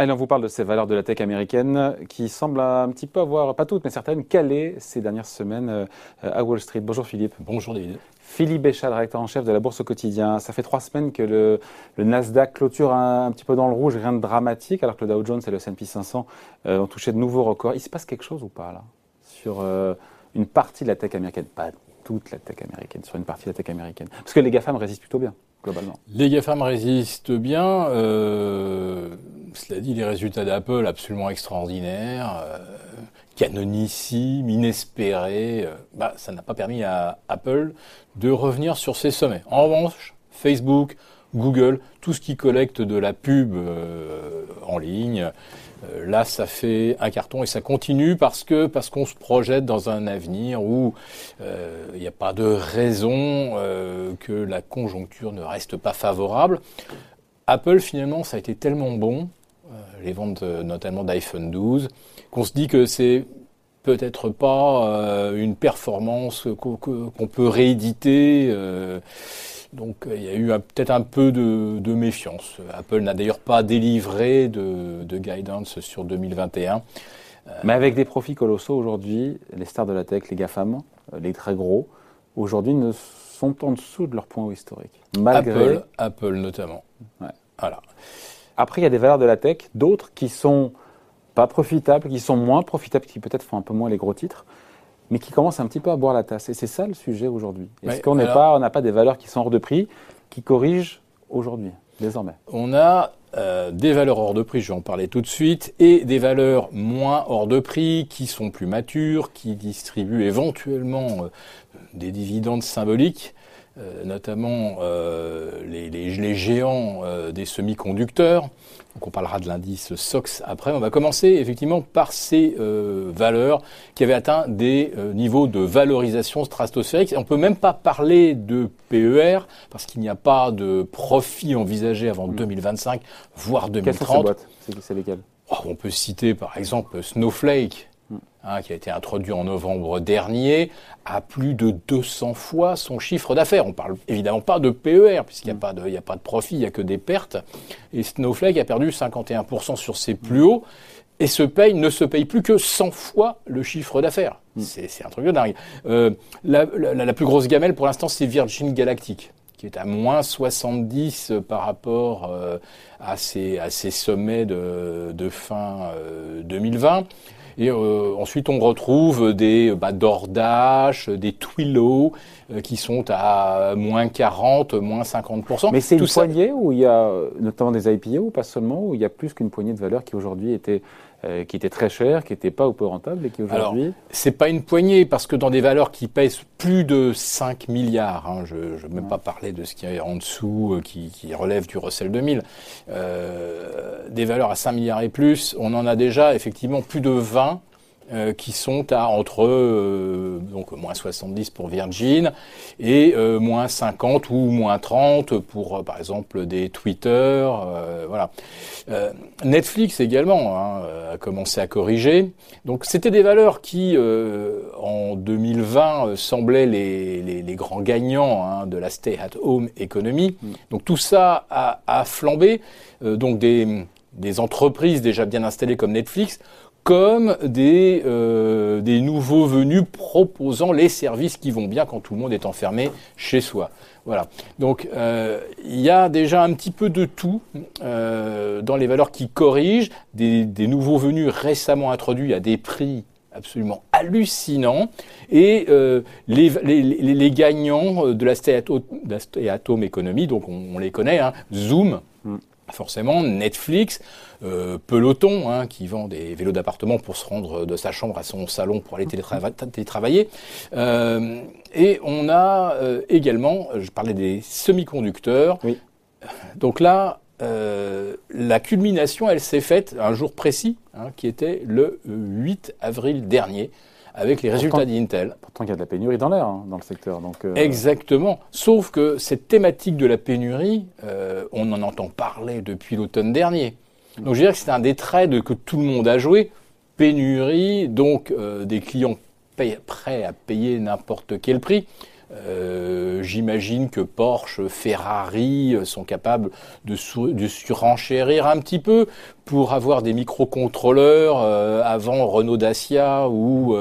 Allez, on vous parle de ces valeurs de la tech américaine qui semblent un petit peu avoir, pas toutes, mais certaines, calé ces dernières semaines euh, à Wall Street? Bonjour Philippe. Bonjour David. Philippe Béchat, directeur en chef de la Bourse au quotidien. Ça fait trois semaines que le, Nasdaq clôture un, petit peu dans le rouge, rien de dramatique, alors que le Dow Jones et le S&P 500 euh, ont touché de nouveaux records. Il se passe quelque chose ou pas là? Sur euh, une partie de la tech américaine, pas toute la tech américaine, sur une partie de la tech américaine, parce que les GAFAM résistent plutôt bien globalement. Les GAFAM résistent bien. Euh, cela dit, les résultats d'Apple absolument extraordinaires, euh, canonissimes, inespérés. Euh, bah, ça n'a pas permis à Apple de revenir sur ses sommets. En revanche, Facebook, Google, tout ce qui collecte de la pub euh, en ligne, euh, là, ça fait un carton et ça continue parce que parce qu'on se projette dans un avenir où euh, il n'y a pas de raison que la conjoncture ne reste pas favorable. Apple, finalement, ça a été tellement bon, les ventes notamment d'iPhone 12, qu'on se dit que c'est peut-être pas une performance qu'on peut rééditer. Donc euh, il y a eu peut-être un peu de, méfiance. Apple n'a d'ailleurs pas délivré de, guidance sur 2021. Euh, Mais avec des profits colossaux aujourd'hui, les stars de la tech, les GAFAM, euh, les très gros, aujourd'hui ne sont en dessous de leur point historique. Malgré... Apple, Apple notamment. Voilà. Après, il y a des valeurs de la tech, d'autres qui sont pas profitables, qui sont moins profitables, qui peut-être font un peu moins les gros titres mais qui commence un petit peu à boire la tasse. Et c'est ça le sujet aujourd'hui. Est-ce qu'on pas, n'a pas des valeurs qui sont hors de prix, qui corrigent aujourd'hui, désormais? On a euh, des valeurs hors de prix, je vais en parler tout de suite, et des valeurs moins hors de prix, qui sont plus matures, qui distribuent éventuellement euh, des dividendes symboliques. Euh, notamment euh, les, les, les, géants euh, des semi-conducteurs. Donc on parlera de l'indice SOX après. On va commencer effectivement par ces valeurs qui avaient atteint des niveaux de valorisation stratosphérique. On peut même pas parler de PER parce qu'il n'y a pas de profit envisagé avant 2025, hmm. voire 2030. C'est lesquelles? Oh, On peut citer par exemple Snowflake Hein, qui a été introduit en novembre dernier, à plus de 200 fois son chiffre d'affaires. On parle évidemment pas de PER, puisqu'il n'y a, pas de, a pas de profit, il n'y a que des pertes. Et Snowflake a perdu 51% sur ses plus hauts et se paye, ne se paye plus que 100 fois le chiffre d'affaires. Mm. C'est un truc de dingue. Euh, la, plus grosse gamelle pour l'instant, c'est Virgin Galactic qui est à moins 70 par rapport euh, à, ses, à ses sommets de, de fin 2020. Et euh, ensuite, on retrouve des bah, Dordache, des Twilio, euh, qui sont à moins 40, moins 50%. Mais c'est une poignée où il y a notamment des IPO, ou pas seulement, où il y a plus qu'une poignée de valeurs qui aujourd'hui étaient euh, qui étaient très chères, qui n'étaient pas ou peu rentables et qui aujourd'hui. Alors, c'est pas une poignée parce que dans des valeurs qui pèsent plus de 5 milliards, hein, je ne veux même pas parler de ce qui est en dessous, qui, qui relève du Russell 2000, euh, des valeurs à 5 milliards et plus, on en a déjà effectivement plus de 20 euh, qui sont à entre euh, donc moins 70 pour Virgin et euh, moins 50 ou moins 30 pour par exemple des Twitter voilà. Netflix également hein, a commencé à corriger. Donc c'était des valeurs qui en 2020 semblaient les, les, les grands gagnants hein, de la stay at home economy mm. donc tout ça a, a flambé. Donc des des entreprises déjà bien installées comme Netflix comme des, euh, des nouveaux venus proposant les services qui vont bien quand tout le monde est enfermé chez soi. Voilà. Donc euh, il y a déjà un petit peu de tout euh, dans les valeurs qui corrigent, des, des nouveaux venus récemment introduits à des prix absolument hallucinants et euh, les, les, les, gagnants de la stay-at-home economy, donc on, on les connaît, hein, Zoom, forcément Netflix, euh, Peloton, hein, qui vend des vélos d'appartement pour se rendre de sa chambre à son salon pour aller télétravailler. Euh, et on a euh, également, je parlais des semi-conducteurs. Oui. Donc là, la culmination, elle s'est faite un jour précis, hein, qui était le 8 avril dernier avec les résultats d'Intel. Pourtant, il y a de la pénurie dans l'air, hein, dans le secteur. Donc, euh, Exactement. Sauf que cette thématique de la pénurie, euh, on en entend parler depuis l'automne dernier. Donc, je dirais que c'est un des traits que tout le monde a joué. Pénurie, donc euh, des clients prêts à payer n'importe quel prix. Euh, j'imagine que Porsche, Ferrari sont capables de, de surenchérir un petit peu pour avoir des microcontrôleurs avant Renault Dacia ou,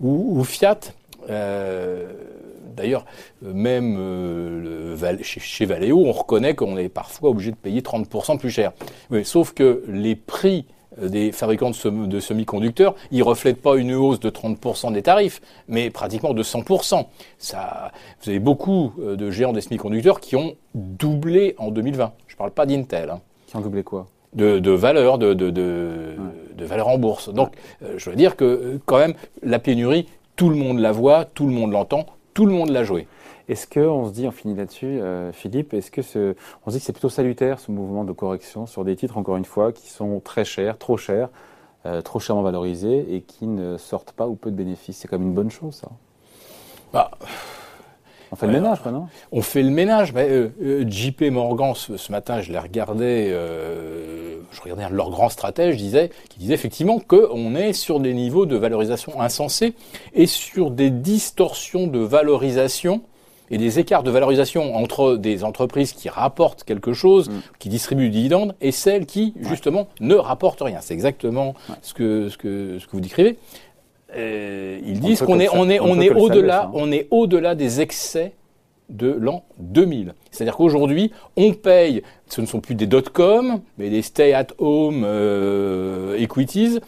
ou, ou Fiat. D'ailleurs, même euh, chez, Valeo, on reconnaît qu'on est parfois obligé de payer 30% plus cher. sauf que les prix euh, des fabricants de, semi-conducteurs, ils reflètent pas une hausse de 30% des tarifs, mais pratiquement de 100%. Ça, vous avez beaucoup euh, de géants des semi-conducteurs qui ont doublé en 2020. Je ne parle pas d'Intel. Hein. Qui ont doublé quoi? De, de, valeur, de, de, de, valeur en bourse. Donc, je veux dire que quand même, la pénurie, tout le monde la voit, tout le monde l'entend, tout le monde l'a joué. Est-ce qu'on se dit, on finit là-dessus, euh, Philippe, est-ce que ce, on se dit que c'est plutôt salutaire ce mouvement de correction sur des titres, encore une fois, qui sont très chers, trop chers, euh, trop chèrement valorisés et qui ne sortent pas ou peu de bénéfices? C'est comme une bonne chose, ça. Bah, on fait le ménage, quoi, non? On fait le ménage. Mais, euh, JP Morgan, ce, matin, je les regardais, euh, je regardais leur grand stratège, disait, qui disait effectivement qu'on est sur des niveaux de valorisation insensés et sur des distorsions de valorisation et des écarts de valorisation entre des entreprises qui rapportent quelque chose, mm. qui distribuent du dividende, et celles qui, justement, ne rapportent rien. C'est exactement ce, que, ce, que, ce que vous décrivez. Euh, ils disent qu'on est, on est, on, est au-delà, hein. on est au-delà des excès de l'an 2000. C'est-à-dire qu'aujourd'hui, on paye, ce ne sont plus des dot-com, mais des stay-at-home euh, equities,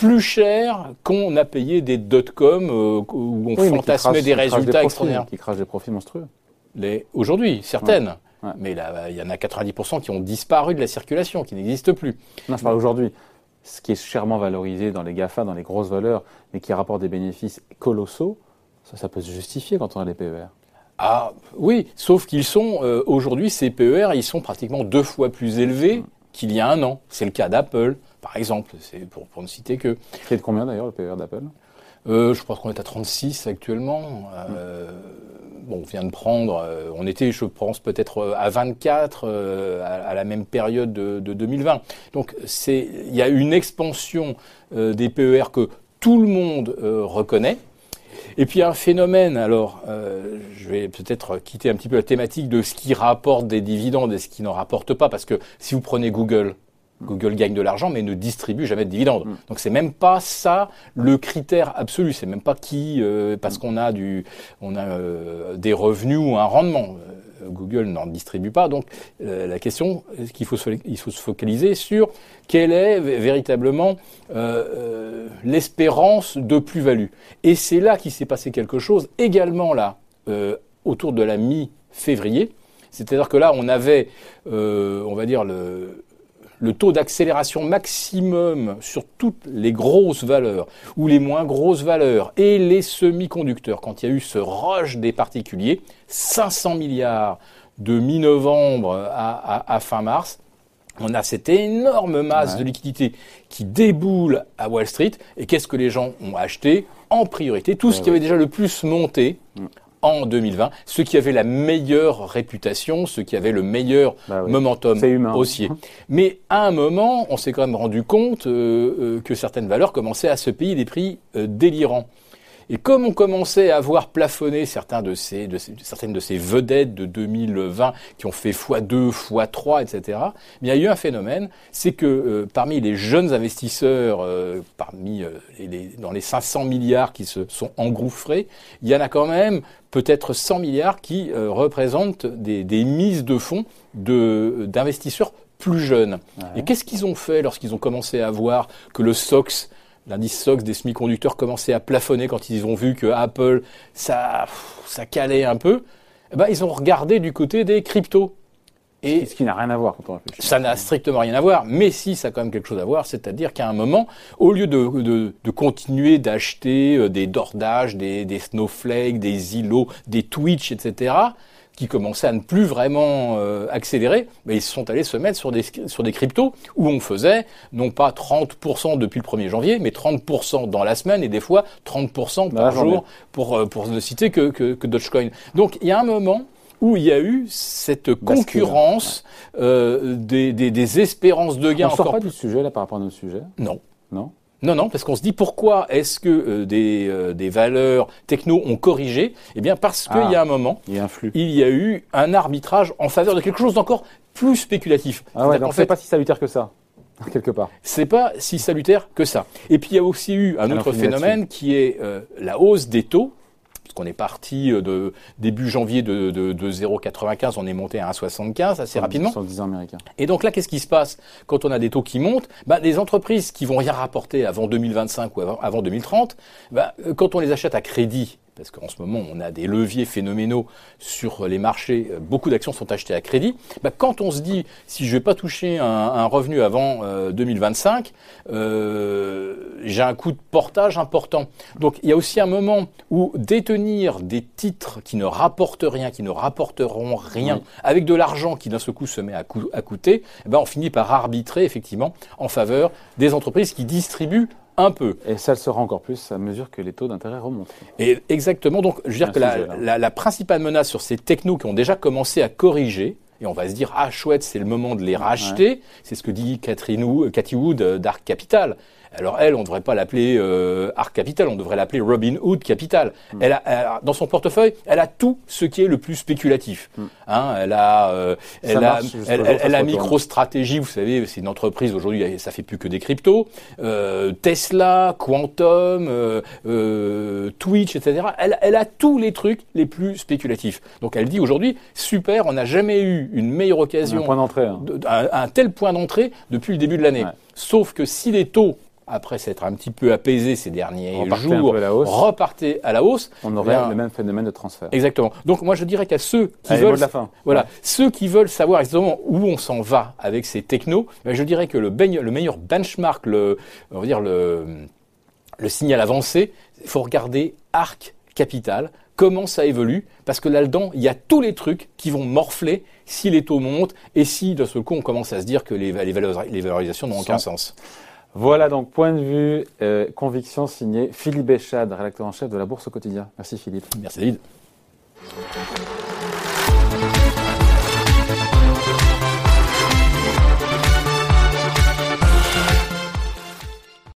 plus cher qu'on a payé des dot-com euh, où on fantasmait des résultats extraordinaires. Qui crachent des profits monstrueux. Aujourd'hui, certaines. Mais là, il y en a 90% qui ont disparu de la circulation, qui n'existent plus. Non, je parle aujourd'hui ce qui est chèrement valorisé dans les GAFA, dans les grosses valeurs, mais qui rapporte des bénéfices colossaux, ça, ça peut se justifier quand on a les PER. Ah oui, sauf qu'ils sont euh, aujourd'hui ces PER, ils sont pratiquement deux fois plus élevés qu'il y a un an. C'est le cas d'Apple, par exemple. C'est pour, pour ne citer que. C'est de combien d'ailleurs le PER d'Apple euh, Je pense qu'on est à 36 actuellement. Euh, on vient de prendre, euh, on était, je pense, peut-être à 24 euh, à, la même période de, 2020. Donc, c'est, il y a une expansion des PER que tout le monde reconnaît. Et puis un phénomène, alors je vais peut-être quitter un petit peu la thématique de ce qui rapporte des dividendes et ce qui n'en rapporte pas, parce que si vous prenez Google, Google gagne de l'argent, mais ne distribue jamais de dividendes. Mm. Donc c'est même pas ça le critère absolu. C'est même pas qui, euh, parce qu'on a du, on a euh, des revenus ou un rendement. Euh, Google n'en distribue pas. Donc la question qu'il faut, se, il faut se focaliser sur quelle est véritablement l'espérance de plus-value. Et c'est là qu'il s'est passé quelque chose également là autour de la mi-février. C'est-à-dire que là, on avait, on va dire, le, le taux d'accélération maximum sur toutes les grosses valeurs ou les moins grosses valeurs et les semi-conducteurs, quand il y a eu ce rush des particuliers, 500 milliards de mi-novembre à, fin mars, on a cette énorme masse de liquidités qui déboule à Wall Street. Et qu'est-ce que les gens ont acheté en priorité? Tout ce qui avait déjà le plus monté mm en 2020, ceux qui avaient la meilleure réputation, ceux qui avaient le meilleur bah momentum haussier. Mais à un moment, on s'est quand même rendu compte euh, euh, que certaines valeurs commençaient à se payer des prix euh, délirants. Et comme on commençait à voir plafonner certains de ces, de certaines de ces vedettes de 2020 qui ont fait x2, x3, etc., il y a eu un phénomène, c'est que euh, parmi les jeunes investisseurs, euh, parmi euh, les, dans les 500 milliards qui se sont engouffrés, il y en a quand même peut-être 100 milliards qui représentent des, des, mises de fonds d'investisseurs plus jeunes. Et qu'est-ce qu'ils ont fait lorsqu'ils ont commencé à voir que le SOX L'indice SOX des semi-conducteurs commençait à plafonner quand ils ont vu que Apple, ça, ça calait un peu. Eh ben, ils ont regardé du côté des cryptos. Et ce qui n'a rien à voir quand on réfléchit. Ça n'a strictement rien à voir, mais si ça a quand même quelque chose à voir, c'est-à-dire qu'à un moment, au lieu de, de, de continuer d'acheter euh, des Dordages, des, des Snowflake, des îlots, des Twitch, etc., qui commençaient à ne plus vraiment euh, accélérer, mais ils se sont allés se mettre sur des, sur des cryptos où on faisait non pas 30% depuis le 1er janvier, mais 30% dans la semaine et des fois 30% par jour pour, euh, pour ne citer que, que, que Dogecoin. Donc il y a un moment où il y a eu cette concurrence euh, des, des, des, espérances de gains. On ne sort pas du sujet là par rapport à nos sujets Non. Non? Non, non, parce qu'on se dit pourquoi est-ce que euh, des, euh, des valeurs techno ont corrigé? Eh bien parce qu'il Ah. y a un moment, Il y a un flux. il y a eu un arbitrage en faveur de quelque chose d'encore plus spéculatif. Ah ouais, donc c'est pas si salutaire que ça, quelque part. c'est pas si salutaire que ça. Et puis il y a aussi eu un Alors, autre phénomène qui est euh, la hausse des taux. Qu'on est parti euh, de début janvier de, de, de 0,95, on est monté à 1,75 assez rapidement. Sur le 10 ans américain. Et donc là, qu'est-ce qui se passe quand on a des taux qui montent? Bah, Les entreprises qui vont rien rapporter avant 2025 ou avant, avant 2030, bah, euh, quand on les achète à crédit, parce qu'en ce moment on a des leviers phénoménaux sur les marchés, euh, beaucoup d'actions sont achetées à crédit, bah, quand on se dit si je vais pas toucher un, un revenu avant euh, 2025, euh, j'ai un coût de portage important. Donc il y a aussi un moment où détenir des titres qui ne rapportent rien, qui ne rapporteront rien, Oui. avec de l'argent qui d'un seul coup se met à coûter, eh ben on finit par arbitrer effectivement en faveur des entreprises qui distribuent un peu. Et ça le sera encore plus à mesure que les taux d'intérêt remontent. Et exactement, donc je veux dire que la, Joël. la- la principale menace sur ces technos qui ont déjà commencé à corriger, et on va se dire, ah chouette, c'est le moment de les racheter, c'est ce que dit Catherine Woo- Cathy Wood euh, d'Arc Capital. Alors elle, on ne devrait pas l'appeler euh, Arc Capital, on devrait l'appeler Robin Hood Capital. Hmm. Elle, a, elle a- dans son portefeuille, elle a tout ce qui est le plus spéculatif. Hein, elle a, euh, Hmm. Elle a, marche elle, elle- a. MicroStratégie, vous savez, c'est une entreprise aujourd'hui, ça fait plus que des cryptos. Euh, Tesla, Quantum, euh, euh, Twitch, etc. Elle, elle a tous les trucs les plus spéculatifs. Donc elle dit aujourd'hui, super, on n'a jamais eu une meilleure Un occasion, point d'entrée. hein. de- un, un tel point d'entrée depuis le début de l'année. Ouais. Sauf que si les taux, après s'être un petit peu apaisés ces derniers jours, peu à la hausse. repartaient à la hausse, On aurait bien, le même phénomène de transfert. Exactement. Donc moi je dirais qu'à ceux qui Allez, veulent de la fin. voilà, Ouais. ceux qui veulent savoir exactement où on s'en va avec ces technos, ben, je dirais que le, baigne- le meilleur benchmark, le, on va dire le, le signal avancé, il faut regarder Arc Capital, comment ça évolue, parce que là-dedans, il y a tous les trucs qui vont morfler si les taux montent et si d'un seul coup on commence à se dire que les, les, valori- les valorisations n'ont aucun sens. Voilà donc point de vue, euh, conviction signé Philippe Béchade, rédacteur en chef de la Bourse au quotidien. Merci Philippe. Merci David.